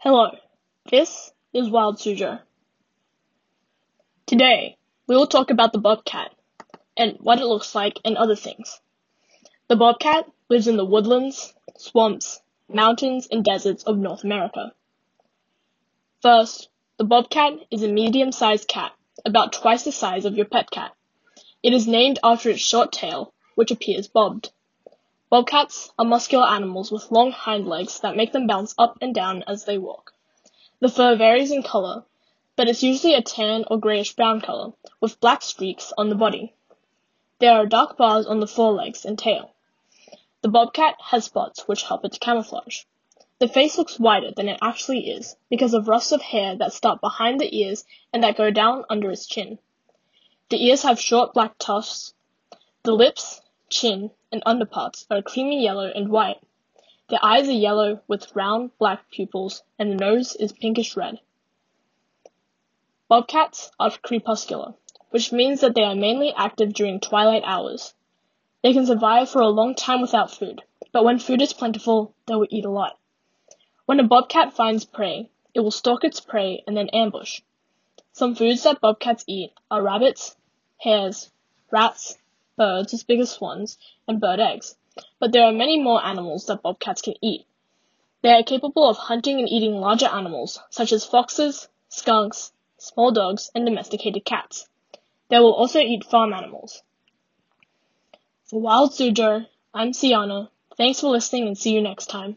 Hello, this is Wild Suzhou. Today, we will talk about the bobcat and what it looks like and other things. The bobcat lives in the woodlands, swamps, mountains, and deserts of North America. First, the bobcat is a medium-sized cat, about twice the size of your pet cat. It is named after its short tail, which appears bobbed. Bobcats are muscular animals with long hind legs that make them bounce up and down as they walk. The fur varies in color, but it's usually a tan or grayish brown color, with black streaks on the body. There are dark bars on the forelegs and tail. The bobcat has spots which help it to camouflage. The face looks wider than it actually is because of ruffs of hair that start behind the ears and that go down under its chin. The ears have short black tufts. The lips, chin, and underparts are creamy yellow and white. The eyes are yellow with round black pupils and the nose is pinkish red. Bobcats are crepuscular, which means that they are mainly active during twilight hours. They can survive for a long time without food, but when food is plentiful, they will eat a lot. When a bobcat finds prey, it will stalk its prey and then ambush. Some foods that bobcats eat are rabbits, hares, rats, birds as big as swans, and bird eggs, but there are many more animals that bobcats can eat. They are capable of hunting and eating larger animals, such as foxes, skunks, small dogs, and domesticated cats. They will also eat farm animals. For Wild Suzhou, I'm Sienna. Thanks for listening and see you next time.